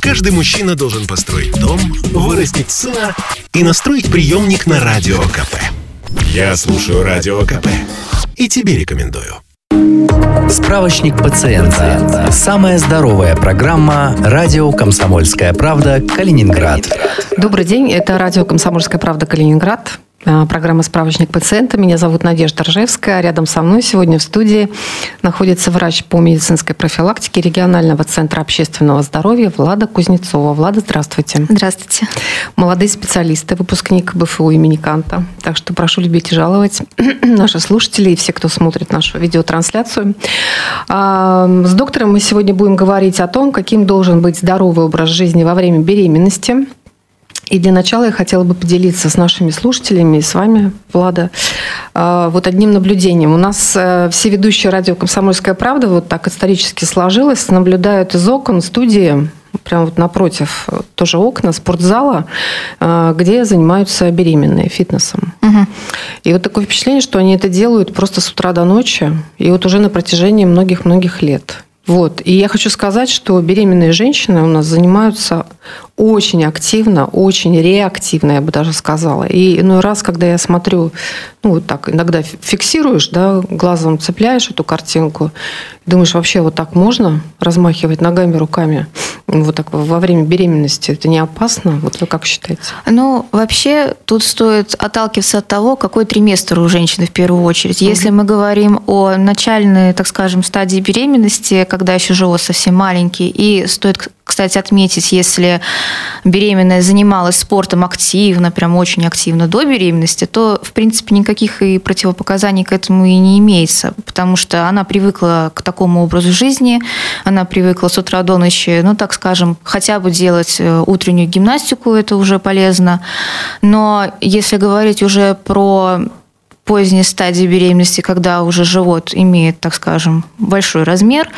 Каждый мужчина должен построить дом, вырастить сына и настроить приемник на Радио КП. Я слушаю Радио КП и тебе рекомендую. Справочник пациента. Самая здоровая программа «Радио Комсомольская правда. Калининград». Добрый день, это радио «Комсомольская правда. Калининград». А, программа «Справочник пациента». Меня зовут Надежда Ржевская. Рядом со мной сегодня в студии находится врач по медицинской профилактике регионального центра общественного здоровья Влада Кузнецова. Влада, здравствуйте. Здравствуйте. Молодые специалисты, выпускник БФУ имени Канта. Так что прошу любить и жаловать наши слушатели и все, кто смотрит нашу видеотрансляцию. А, с доктором мы сегодня будем говорить о том, каким должен быть здоровый образ жизни во время беременности – и для начала я хотела бы поделиться с нашими слушателями и с вами, Влада, а, вот одним наблюдением. У нас э, все ведущие радио «Комсомольская правда» вот так исторически сложилось, наблюдают из окон студии, прямо вот напротив тоже окна спортзала, э, где занимаются беременные фитнесом. Угу. И вот такое впечатление, что они это делают просто с утра до ночи, и вот уже на протяжении многих-многих лет. Вот. И я хочу сказать, что беременные женщины у нас занимаются очень активно, очень реактивно, я бы даже сказала. И иной раз, когда я смотрю, ну вот так, иногда фиксируешь, да, глазом цепляешь эту картинку, думаешь, вообще вот так можно размахивать ногами, руками? Вот так во время беременности это не опасно? Вот вы как считаете? Ну, вообще тут стоит отталкиваться от того, какой триместр у женщины в первую очередь. Если мы говорим о начальной, так скажем, стадии беременности, когда еще живот совсем маленький, и стоит кстати, отметить, если беременная занималась спортом активно, прям очень активно до беременности, то, в принципе, никаких и противопоказаний к этому и не имеется, потому что она привыкла к такому образу жизни, она привыкла с утра до ночи, ну, так скажем, хотя бы делать э, утреннюю гимнастику, это уже полезно. Но если говорить уже про поздней стадии беременности, когда уже живот имеет, так скажем, большой размер,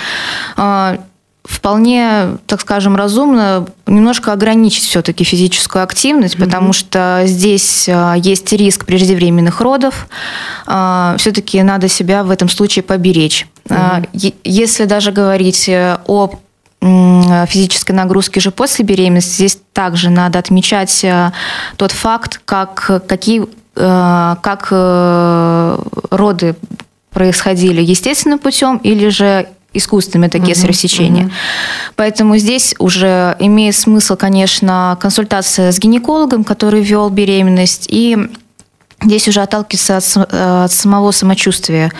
э, вполне, так скажем, разумно немножко ограничить все-таки физическую активность, mm-hmm. потому что здесь а, есть риск преждевременных родов. А, все-таки надо себя в этом случае поберечь. Mm-hmm. Если даже говорить э, о физической нагрузки же после беременности, здесь также надо отмечать э, тот факт, как, какие, э, как роды происходили естественным путем или же искусственными это кесарево сечение. Угу. Поэтому здесь уже имеет смысл, конечно, консультация с гинекологом, который вел беременность, и здесь уже отталкиваться от, от самого самочувствия.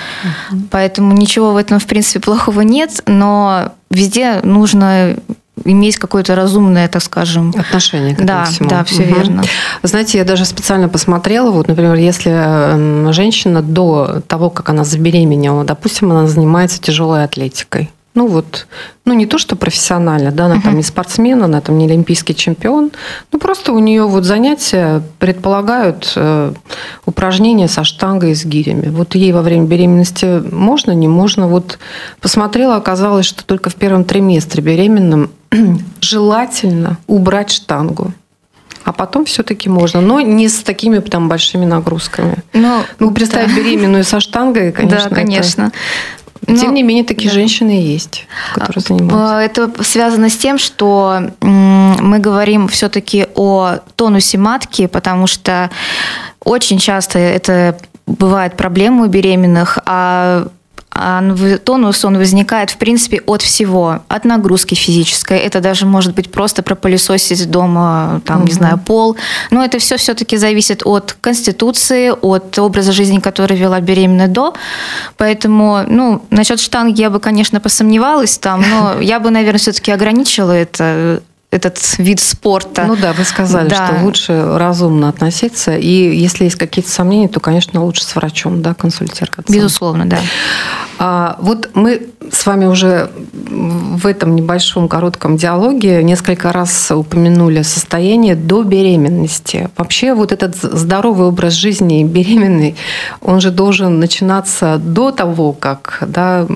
Угу. Поэтому ничего в этом, в принципе, плохого нет, но везде нужно иметь какое-то разумное, так скажем... Отношение к да, всему. Да, все угу. верно. Знаете, я даже специально посмотрела, вот, например, если женщина до того, как она забеременела, допустим, она занимается тяжелой атлетикой, ну вот, ну не то, что профессионально, да, она uh-huh. там не спортсмен, она там не олимпийский чемпион, ну просто у нее вот занятия предполагают э, упражнения со штангой и с гирями. Вот ей во время беременности можно, не можно. Вот посмотрела, оказалось, что только в первом триместре беременным желательно убрать штангу. А потом все-таки можно, но не с такими там большими нагрузками. Но, ну, представить да. беременную со штангой, конечно. Да, конечно. Это... Но, Тем не менее, такие да. женщины есть, которые занимаются. А, это связано с тем, что мы говорим все-таки о тонусе матки, потому что очень часто это бывает проблема у беременных, а а тонус, он возникает, в принципе, от всего. От нагрузки физической. Это даже может быть просто пропылесосить дома, там, угу. не знаю, пол. Но это все все-таки зависит от конституции, от образа жизни, который вела беременная до. Поэтому, ну, насчет штанги я бы, конечно, посомневалась там, но я бы, наверное, все-таки ограничила это этот вид спорта. Ну да, вы сказали, да. что лучше разумно относиться. И если есть какие-то сомнения, то, конечно, лучше с врачом да, консультироваться. Безусловно, да. А, вот мы с вами уже в этом небольшом коротком диалоге несколько раз упомянули состояние до беременности. Вообще вот этот здоровый образ жизни беременной, он же должен начинаться до того, как да,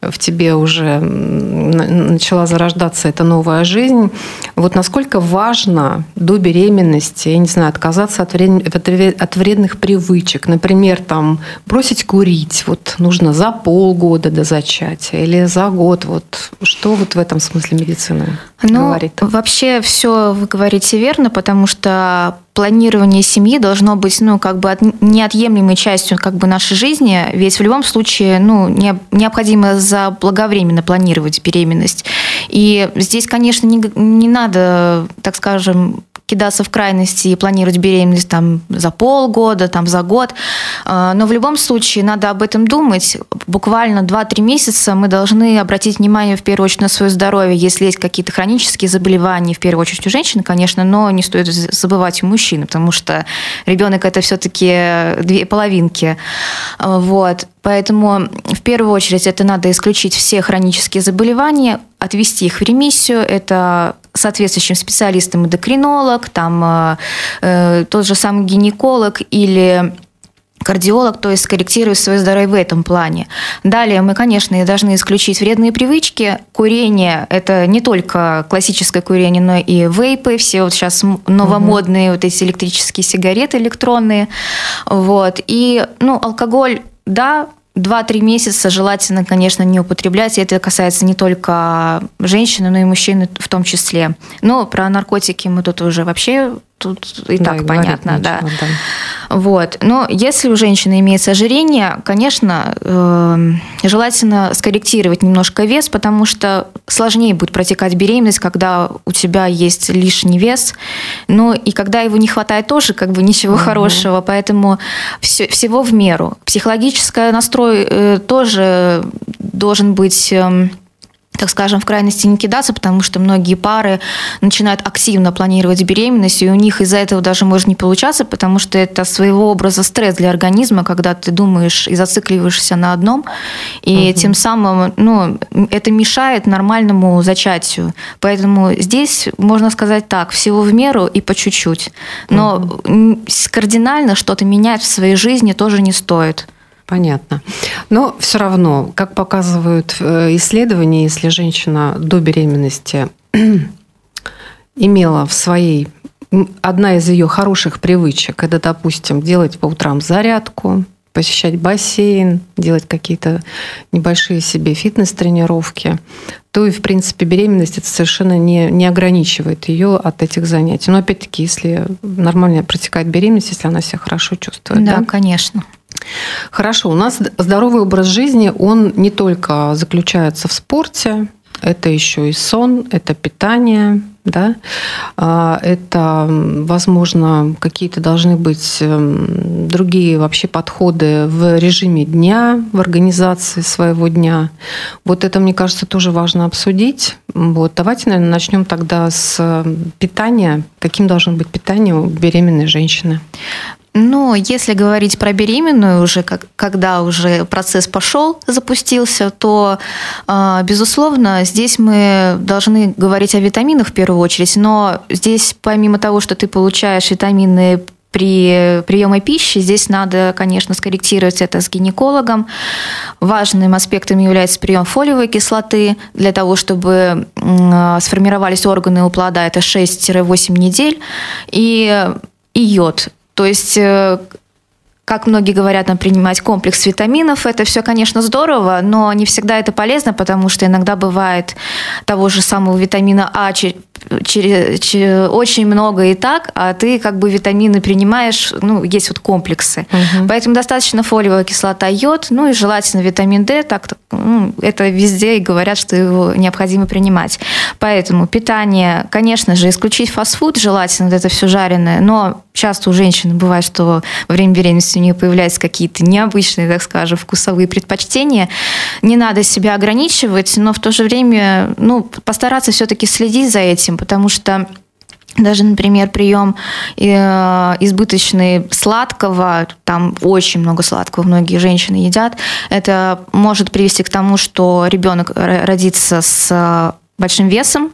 в тебе уже начала зарождаться эта новая жизнь. Вот насколько важно до беременности, я не знаю, отказаться от, вред, от вредных привычек. Например, там, бросить курить. Вот нужно за полгода до зачатия или за год. Вот что вот в этом смысле медицины? ну, говорит? Вообще все вы говорите верно, потому что планирование семьи должно быть, ну, как бы от, неотъемлемой частью как бы нашей жизни, ведь в любом случае, ну, не, необходимо заблаговременно планировать беременность. И здесь, конечно, не, не надо, так скажем, кидаться в крайности и планировать беременность там за полгода, там за год. А, но в любом случае надо об этом думать. Буквально 2-3 месяца мы должны обратить внимание в первую очередь на свое здоровье. Если есть какие-то хронические заболевания, в первую очередь у женщин, конечно, но не стоит забывать у мужчин, потому что ребенок это все-таки две половинки. Вот. Поэтому в первую очередь это надо исключить все хронические заболевания, отвести их в ремиссию. Это соответствующим специалистом эндокринолог, там э, э, тот же самый гинеколог или кардиолог, то есть скорректирует свое здоровье в этом плане. Далее мы, конечно, должны исключить вредные привычки. Курение – это не только классическое курение, но и вейпы, все вот сейчас новомодные угу. вот эти электрические сигареты электронные. Вот. И, ну, алкоголь, да, 2-3 месяца желательно, конечно, не употреблять. И это касается не только женщины, но и мужчин в том числе. Но про наркотики мы тут уже вообще тут и да, так и понятно, да. Вот. Но если у женщины имеется ожирение, конечно, э, желательно скорректировать немножко вес, потому что сложнее будет протекать беременность, когда у тебя есть лишний вес. Ну и когда его не хватает тоже, как бы ничего угу. хорошего. Поэтому все, всего в меру. Психологический настрой э, тоже должен быть... Э, так скажем, в крайности не кидаться, потому что многие пары начинают активно планировать беременность, и у них из-за этого даже может не получаться, потому что это своего образа стресс для организма, когда ты думаешь и зацикливаешься на одном, и угу. тем самым ну, это мешает нормальному зачатию. Поэтому здесь можно сказать так, всего в меру и по чуть-чуть. Но угу. кардинально что-то менять в своей жизни тоже не стоит. Понятно. Но все равно, как показывают э, исследования, если женщина до беременности имела в своей одна из ее хороших привычек, это, допустим, делать по утрам зарядку, посещать бассейн, делать какие-то небольшие себе фитнес-тренировки, то и, в принципе, беременность это совершенно не, не ограничивает ее от этих занятий. Но, опять-таки, если нормально протекает беременность, если она себя хорошо чувствует. Да, да? конечно. Хорошо, у нас здоровый образ жизни, он не только заключается в спорте, это еще и сон, это питание, да, а, это, возможно, какие-то должны быть эм, другие вообще подходы в режиме дня, в организации своего дня. Вот это, мне кажется, тоже важно обсудить. Вот, давайте, наверное, начнем тогда с питания. Каким должно быть питание у беременной женщины? Ну, если говорить про беременную уже, как, когда уже процесс пошел, запустился, то, э, безусловно, здесь мы должны говорить о витаминах в первую очередь. Но здесь, помимо того, что ты получаешь витамины при приеме пищи. Здесь надо, конечно, скорректировать это с гинекологом. Важным аспектом является прием фолиевой кислоты для того, чтобы сформировались органы у плода. Это 6-8 недель. И, и йод. То есть э, как многие говорят, нам принимать комплекс витаминов, это все, конечно, здорово, но не всегда это полезно, потому что иногда бывает того же самого витамина А через, через, очень много и так, а ты как бы витамины принимаешь, ну, есть вот комплексы. Угу. Поэтому достаточно фолиевая кислота, йод, ну и желательно витамин D, так ну, это везде и говорят, что его необходимо принимать. Поэтому питание, конечно же, исключить фастфуд, желательно вот это все жареное, но часто у женщин бывает, что во время беременности у нее появляются какие-то необычные, так скажем, вкусовые предпочтения. Не надо себя ограничивать, но в то же время ну, постараться все-таки следить за этим, потому что даже, например, прием э, избыточный сладкого, там очень много сладкого многие женщины едят, это может привести к тому, что ребенок родится с большим весом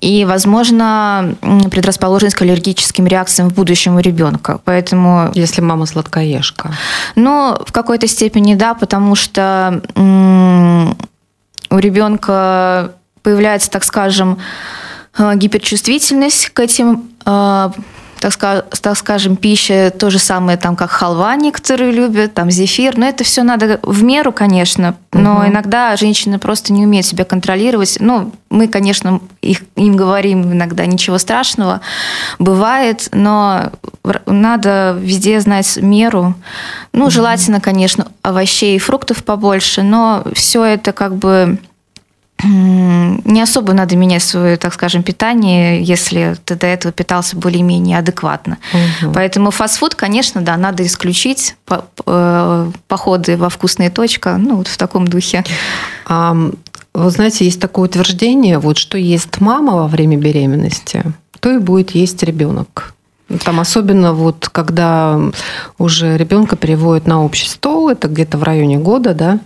и, возможно, предрасположенность к аллергическим реакциям в будущем у ребенка. Поэтому... Если мама сладкоежка. Ну, в какой-то степени да, потому что у ребенка появляется, так скажем, гиперчувствительность к этим э, так, так скажем, пища, то же самое, там, как халва некоторые любят, там, зефир, но это все надо в меру, конечно, но угу. иногда женщины просто не умеют себя контролировать. Ну, мы, конечно, их, им говорим иногда ничего страшного, бывает, но надо везде знать меру. Ну, желательно, конечно, овощей и фруктов побольше, но все это как бы не особо надо менять свое, так скажем, питание, если ты до этого питался более-менее адекватно. Угу. Поэтому фастфуд, конечно, да, надо исключить э, походы во вкусные точка, ну вот в таком духе. А, вы знаете, есть такое утверждение, вот что есть мама во время беременности, то и будет есть ребенок. Там особенно вот, когда уже ребенка переводят на общий стол, это где-то в районе года, да,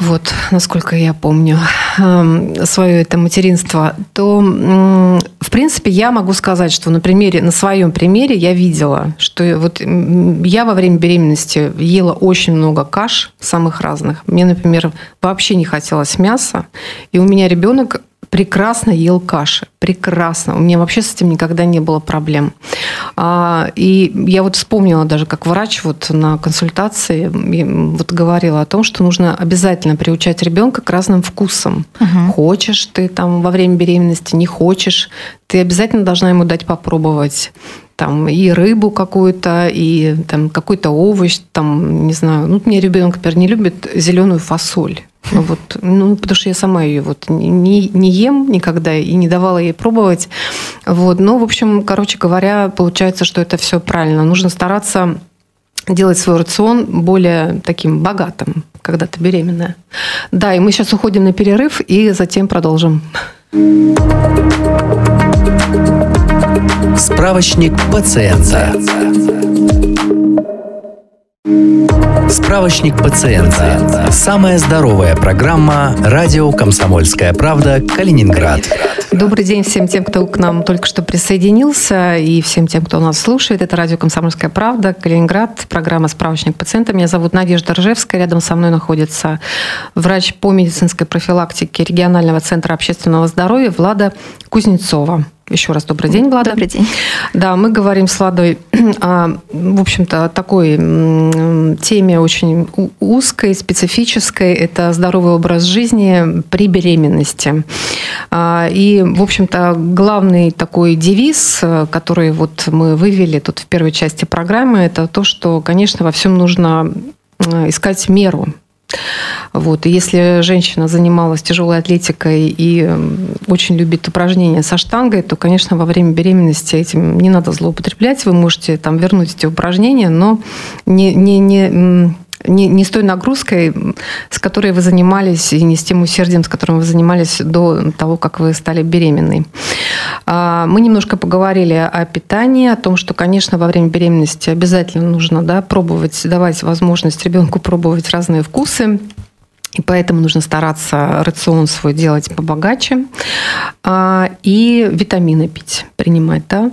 вот, насколько я помню, эм, свое это материнство, то, в принципе, я могу сказать, что на примере, на своем примере я видела, что вот я во время беременности ела очень много каш самых разных. Мне, например, вообще не хотелось мяса, и у меня ребенок прекрасно ел каши. Прекрасно. У меня вообще с этим никогда не было проблем. А, и я вот вспомнила даже, как врач вот на консультации вот говорила о том, что нужно обязательно приучать ребенка к разным вкусам. Угу. Хочешь ты там во время беременности, не хочешь, ты обязательно должна ему дать попробовать там и рыбу какую-то, и там какой-то овощ, там, не знаю. Ну, мне ребенок, например, не любит зеленую фасоль. Ну, вот, ну, потому что я сама ее вот не, не ем никогда и не давала ей пробовать. Вот. Но, в общем, короче говоря, получается, что это все правильно. Нужно стараться делать свой рацион более таким богатым, когда ты беременная. Да, и мы сейчас уходим на перерыв и затем продолжим. Справочник пациента. Справочник пациента. Самая здоровая программа «Радио Комсомольская правда. Калининград». Добрый день всем тем, кто к нам только что присоединился, и всем тем, кто нас слушает. Это радио «Комсомольская правда», Калининград, программа «Справочник пациента». Меня зовут Надежда Ржевская. Рядом со мной находится врач по медицинской профилактике регионального центра общественного здоровья Влада Кузнецова. Еще раз добрый день, Влада. Добрый день. Да, мы говорим с Владой о, в общем-то, такой теме очень узкой, специфической. Это здоровый образ жизни при беременности. А, и, в общем-то, главный такой девиз, который вот мы вывели тут в первой части программы, это то, что, конечно, во всем нужно искать меру вот. И если женщина занималась тяжелой атлетикой и очень любит упражнения со штангой, то, конечно, во время беременности этим не надо злоупотреблять. Вы можете там вернуть эти упражнения, но не, не, не не, не с той нагрузкой, с которой вы занимались, и не с тем усердием, с которым вы занимались до того, как вы стали беременной. А, мы немножко поговорили о питании, о том, что, конечно, во время беременности обязательно нужно да, пробовать, давать возможность ребенку пробовать разные вкусы. И поэтому нужно стараться рацион свой делать побогаче. А, и витамины пить, принимать. Да?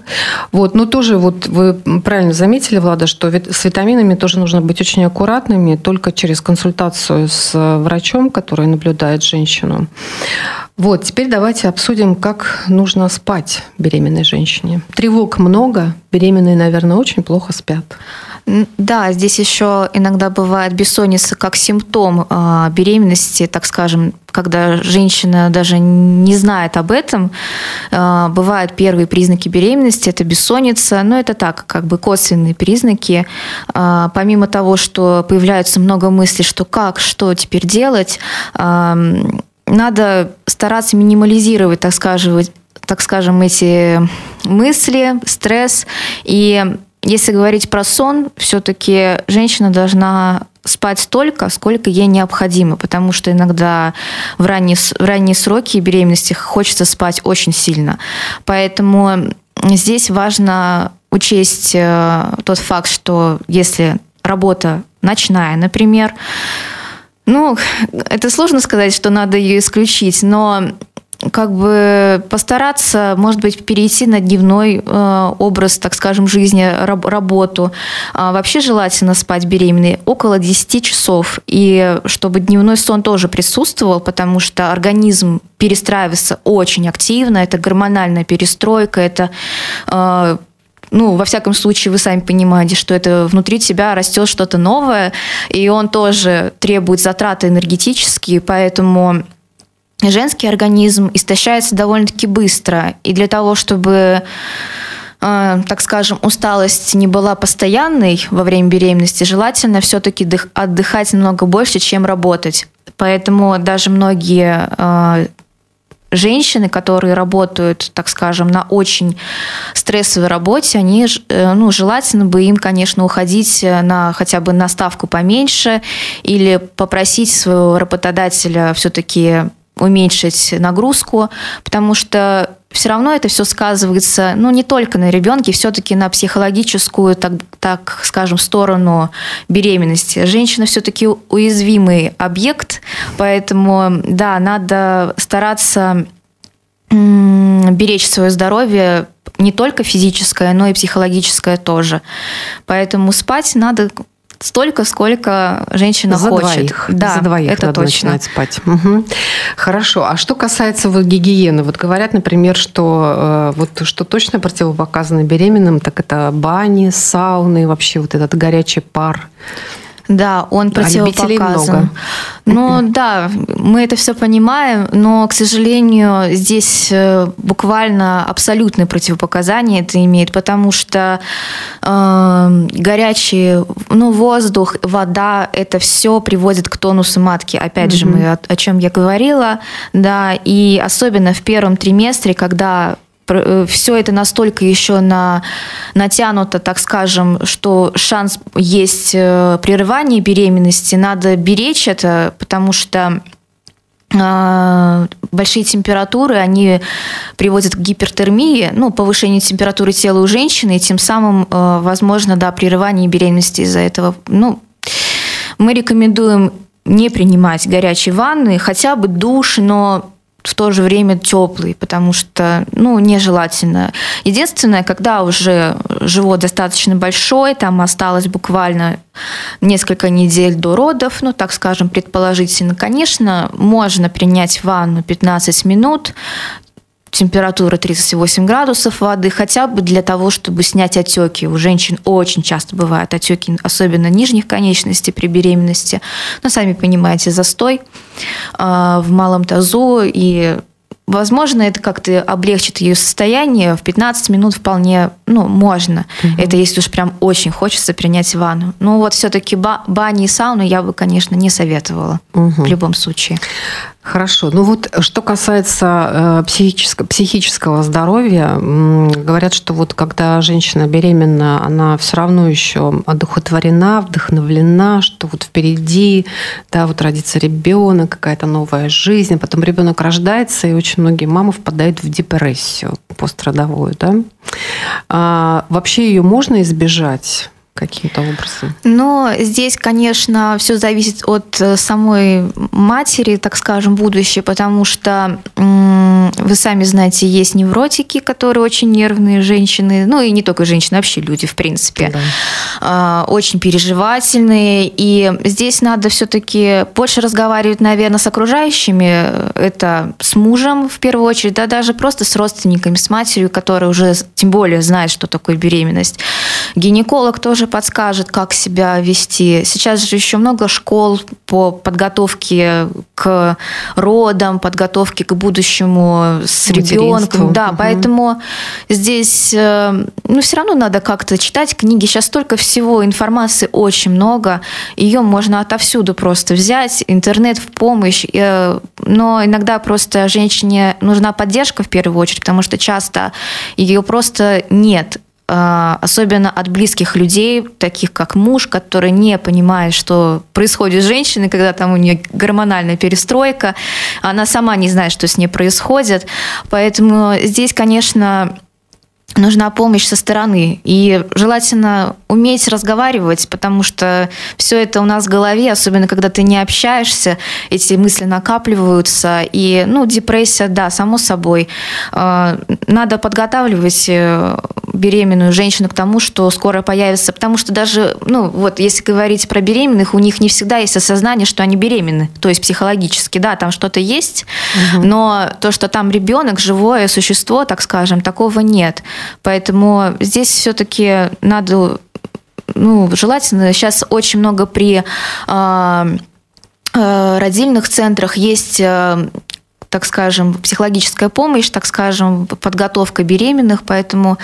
Вот. Но тоже вот вы правильно заметили, Влада, что с витаминами тоже нужно быть очень аккуратными, только через консультацию с врачом, который наблюдает женщину. Вот, теперь давайте обсудим, как нужно спать беременной женщине. Тревог много, беременные, наверное, очень плохо спят. Да, здесь еще иногда бывает бессонница как симптом а, беременности, так скажем, когда женщина даже не знает об этом. А, бывают первые признаки беременности, это бессонница, но это так, как бы косвенные признаки. А, помимо того, что появляется много мыслей, что как, что теперь делать, надо стараться минимализировать, так скажем, так скажем, эти мысли, стресс и если говорить про сон, все-таки женщина должна спать столько, сколько ей необходимо, потому что иногда в ранние, в ранние сроки беременности хочется спать очень сильно. Поэтому здесь важно учесть э, тот факт, что если работа ночная, например, ну, это сложно сказать, что надо ее исключить, но как бы постараться, может быть, перейти на дневной э, образ, так скажем, жизни, раб, работу. А вообще желательно спать беременной около 10 часов, и чтобы дневной сон тоже присутствовал, потому что организм перестраивается очень активно, это гормональная перестройка, это э, ну, во всяком случае, вы сами понимаете, что это внутри тебя растет что-то новое, и он тоже требует затраты энергетические, поэтому женский организм истощается довольно-таки быстро. И для того, чтобы э, так скажем, усталость не была постоянной во время беременности, желательно все-таки отдыхать намного больше, чем работать. Поэтому даже многие э, женщины, которые работают, так скажем, на очень стрессовой работе, они, э, ну, желательно бы им, конечно, уходить на хотя бы на ставку поменьше или попросить своего работодателя все-таки уменьшить нагрузку, потому что все равно это все сказывается, ну, не только на ребенке, все-таки на психологическую, так, так скажем, сторону беременности. Женщина все-таки уязвимый объект, поэтому, да, надо стараться беречь свое здоровье не только физическое, но и психологическое тоже. Поэтому спать надо столько, сколько женщина за хочет. Двоих. Да, за двоих это надо точно. начинать спать. Угу. Хорошо. А что касается вот гигиены, вот говорят, например, что э, вот что точно противопоказано беременным, так это бани, сауны, вообще вот этот горячий пар. Да, он противопоказан. Ну да, мы это все понимаем, но, к сожалению, здесь э, буквально абсолютное противопоказание это имеет, потому что э, горячий ну, воздух, вода, это все приводит к тонусу матки. Опять mm-hmm. же, мы о, о чем я говорила, да, и особенно в первом триместре, когда все это настолько еще на, натянуто, так скажем, что шанс есть э, прерывания беременности, надо беречь это, потому что э, большие температуры, они приводят к гипертермии, ну, повышению температуры тела у женщины, и тем самым, возможно, да, прерывание беременности из-за этого. Ну, мы рекомендуем не принимать горячие ванны, хотя бы душ, но в то же время теплый, потому что, ну, нежелательно. Единственное, когда уже живот достаточно большой, там осталось буквально несколько недель до родов, ну, так скажем, предположительно, конечно, можно принять ванну 15 минут, температура 38 градусов воды, хотя бы для того, чтобы снять отеки. У женщин очень часто бывают отеки, особенно нижних конечностей при беременности. Но сами понимаете, застой э, в малом тазу и Возможно, это как-то облегчит ее состояние. В 15 минут вполне, ну, можно. Угу. Это если уж прям очень хочется принять ванну. Ну, вот все-таки ба- бани и сауну я бы, конечно, не советовала угу. в любом случае. Хорошо. Ну вот, что касается э, психического, психического здоровья, говорят, что вот когда женщина беременна, она все равно еще одухотворена, вдохновлена, что вот впереди, да, вот родится ребенок, какая-то новая жизнь, а потом ребенок рождается, и очень многие мамы впадают в депрессию пострадовую, да. А, вообще ее можно избежать? Каким-то образом? Но здесь, конечно, все зависит от э, самой матери, так скажем, будущее, потому что вы сами знаете, есть невротики, которые очень нервные женщины, ну и не только женщины, вообще люди, в принципе, да. А, очень переживательные. И здесь надо все-таки больше разговаривать, наверное, с окружающими. Это с мужем в первую очередь, да, даже просто с родственниками, с матерью, которая уже тем более знает, что такое беременность. Гинеколог тоже подскажет, как себя вести. Сейчас же еще много школ по подготовке к родам, подготовке к будущему с ребенком. Да, угу. поэтому здесь, э, ну, все равно надо как-то читать книги. Сейчас столько всего, информации очень много. Ее можно отовсюду просто взять. Интернет в помощь. Э, но иногда просто женщине нужна поддержка в первую очередь, потому что часто ее просто нет. А, особенно от близких людей, таких как муж, который не понимает, что происходит с женщиной, когда там у нее гормональная перестройка, она сама не знает, что с ней происходит. Поэтому здесь, конечно, нужна помощь со стороны. И желательно уметь разговаривать, потому что все это у нас в голове, особенно когда ты не общаешься, эти мысли накапливаются. И, ну, депрессия, да, само собой. А, надо подготавливать э, беременную женщину к тому, что скоро появится, потому что даже, ну, вот если говорить про беременных, у них не всегда есть осознание, что они беременны, то есть психологически, да, там что-то есть, угу. но то, что там ребенок, живое существо, так скажем, такого нет. Поэтому здесь все-таки надо, ну, желательно, сейчас очень много при э, родильных центрах есть так скажем, психологическая помощь, так скажем, подготовка беременных, поэтому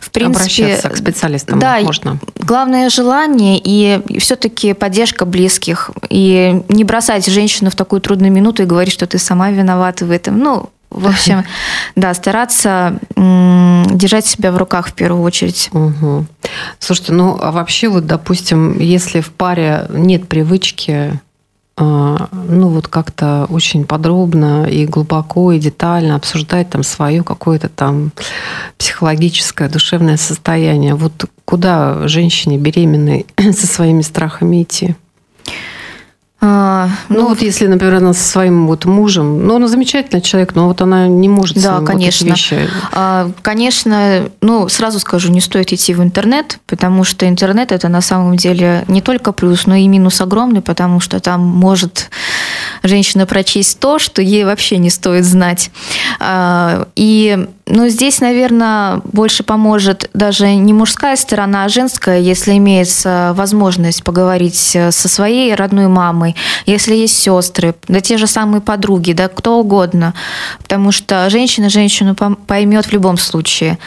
в принципе... Обращаться к специалистам да, можно. Главное желание и все-таки поддержка близких. И не бросать женщину в такую трудную минуту и говорить, что ты сама виновата в этом. Ну, в общем, да, стараться держать себя в руках в первую очередь. Угу. Слушайте, ну а вообще вот, допустим, если в паре нет привычки а, ну вот как-то очень подробно и глубоко и детально обсуждать там свое какое-то там психологическое, душевное состояние. Вот куда женщине беременной со своими страхами идти? А, ну, ну вот если, например, она со своим вот мужем, ну он замечательный человек, но вот она не может. Да, конечно. Вот вещи... а, конечно, ну сразу скажу, не стоит идти в интернет, потому что интернет это на самом деле не только плюс, но и минус огромный, потому что там может женщина прочесть то, что ей вообще не стоит знать. А, и ну, здесь, наверное, больше поможет даже не мужская сторона, а женская, если имеется возможность поговорить со своей родной мамой, если есть сестры, да те же самые подруги, да кто угодно. Потому что женщина женщину поймет в любом случае.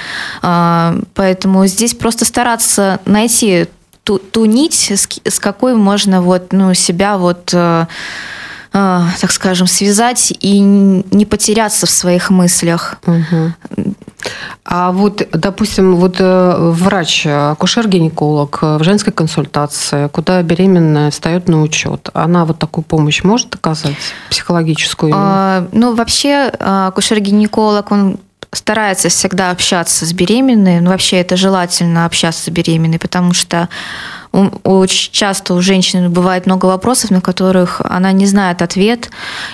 А, поэтому здесь просто стараться найти ту, ту нить, с какой можно вот, ну, себя вот э, так скажем, связать и не потеряться в своих мыслях. Угу. А вот, допустим, вот э, врач, акушер-гинеколог в женской консультации, куда беременная встает на учет, она вот такую помощь может оказать, психологическую? А, ну, вообще, акушер-гинеколог, он старается всегда общаться с беременной. Ну, вообще это желательно общаться с беременной, потому что очень часто у женщины бывает много вопросов, на которых она не знает ответ,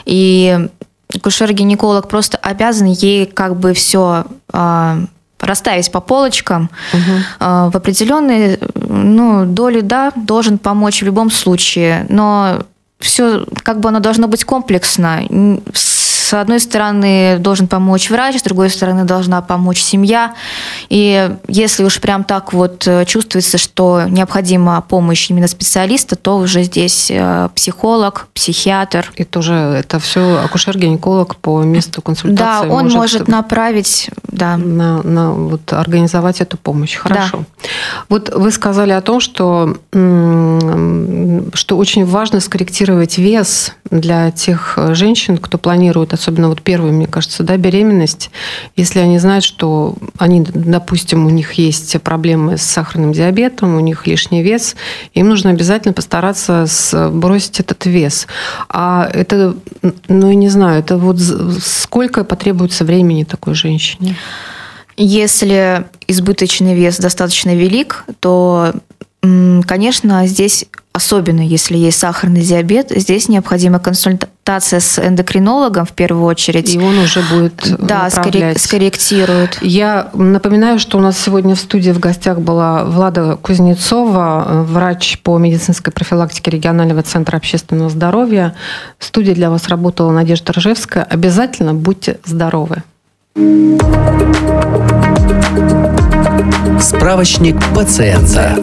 и акушер-гинеколог просто обязан ей как бы все а, расставить по полочкам угу. в определенной ну, долю, да, должен помочь в любом случае, но все как бы оно должно быть комплексно. С одной стороны должен помочь врач, с другой стороны должна помочь семья. И если уж прям так вот э, чувствуется, что необходима помощь именно специалиста, то уже здесь э, психолог, психиатр. И тоже это все акушер-гинеколог по месту консультации. Да, он может, может направить, да. На, на вот организовать эту помощь. Хорошо. Да. Вот вы сказали о том, что, что очень важно скорректировать вес для тех женщин, кто планирует особенно вот первую, мне кажется, да, беременность, если они знают, что они, допустим, у них есть проблемы с сахарным диабетом, у них лишний вес, им нужно обязательно постараться сбросить этот вес. А это, ну, я не знаю, это вот сколько потребуется времени такой женщине? Если избыточный вес достаточно велик, то, конечно, здесь особенно если есть сахарный диабет, здесь необходима консультация с эндокринологом в первую очередь. И он уже будет да, направлять. скорректирует. Я напоминаю, что у нас сегодня в студии в гостях была Влада Кузнецова, врач по медицинской профилактике регионального центра общественного здоровья. В студии для вас работала Надежда Ржевская. Обязательно будьте здоровы. Справочник пациента.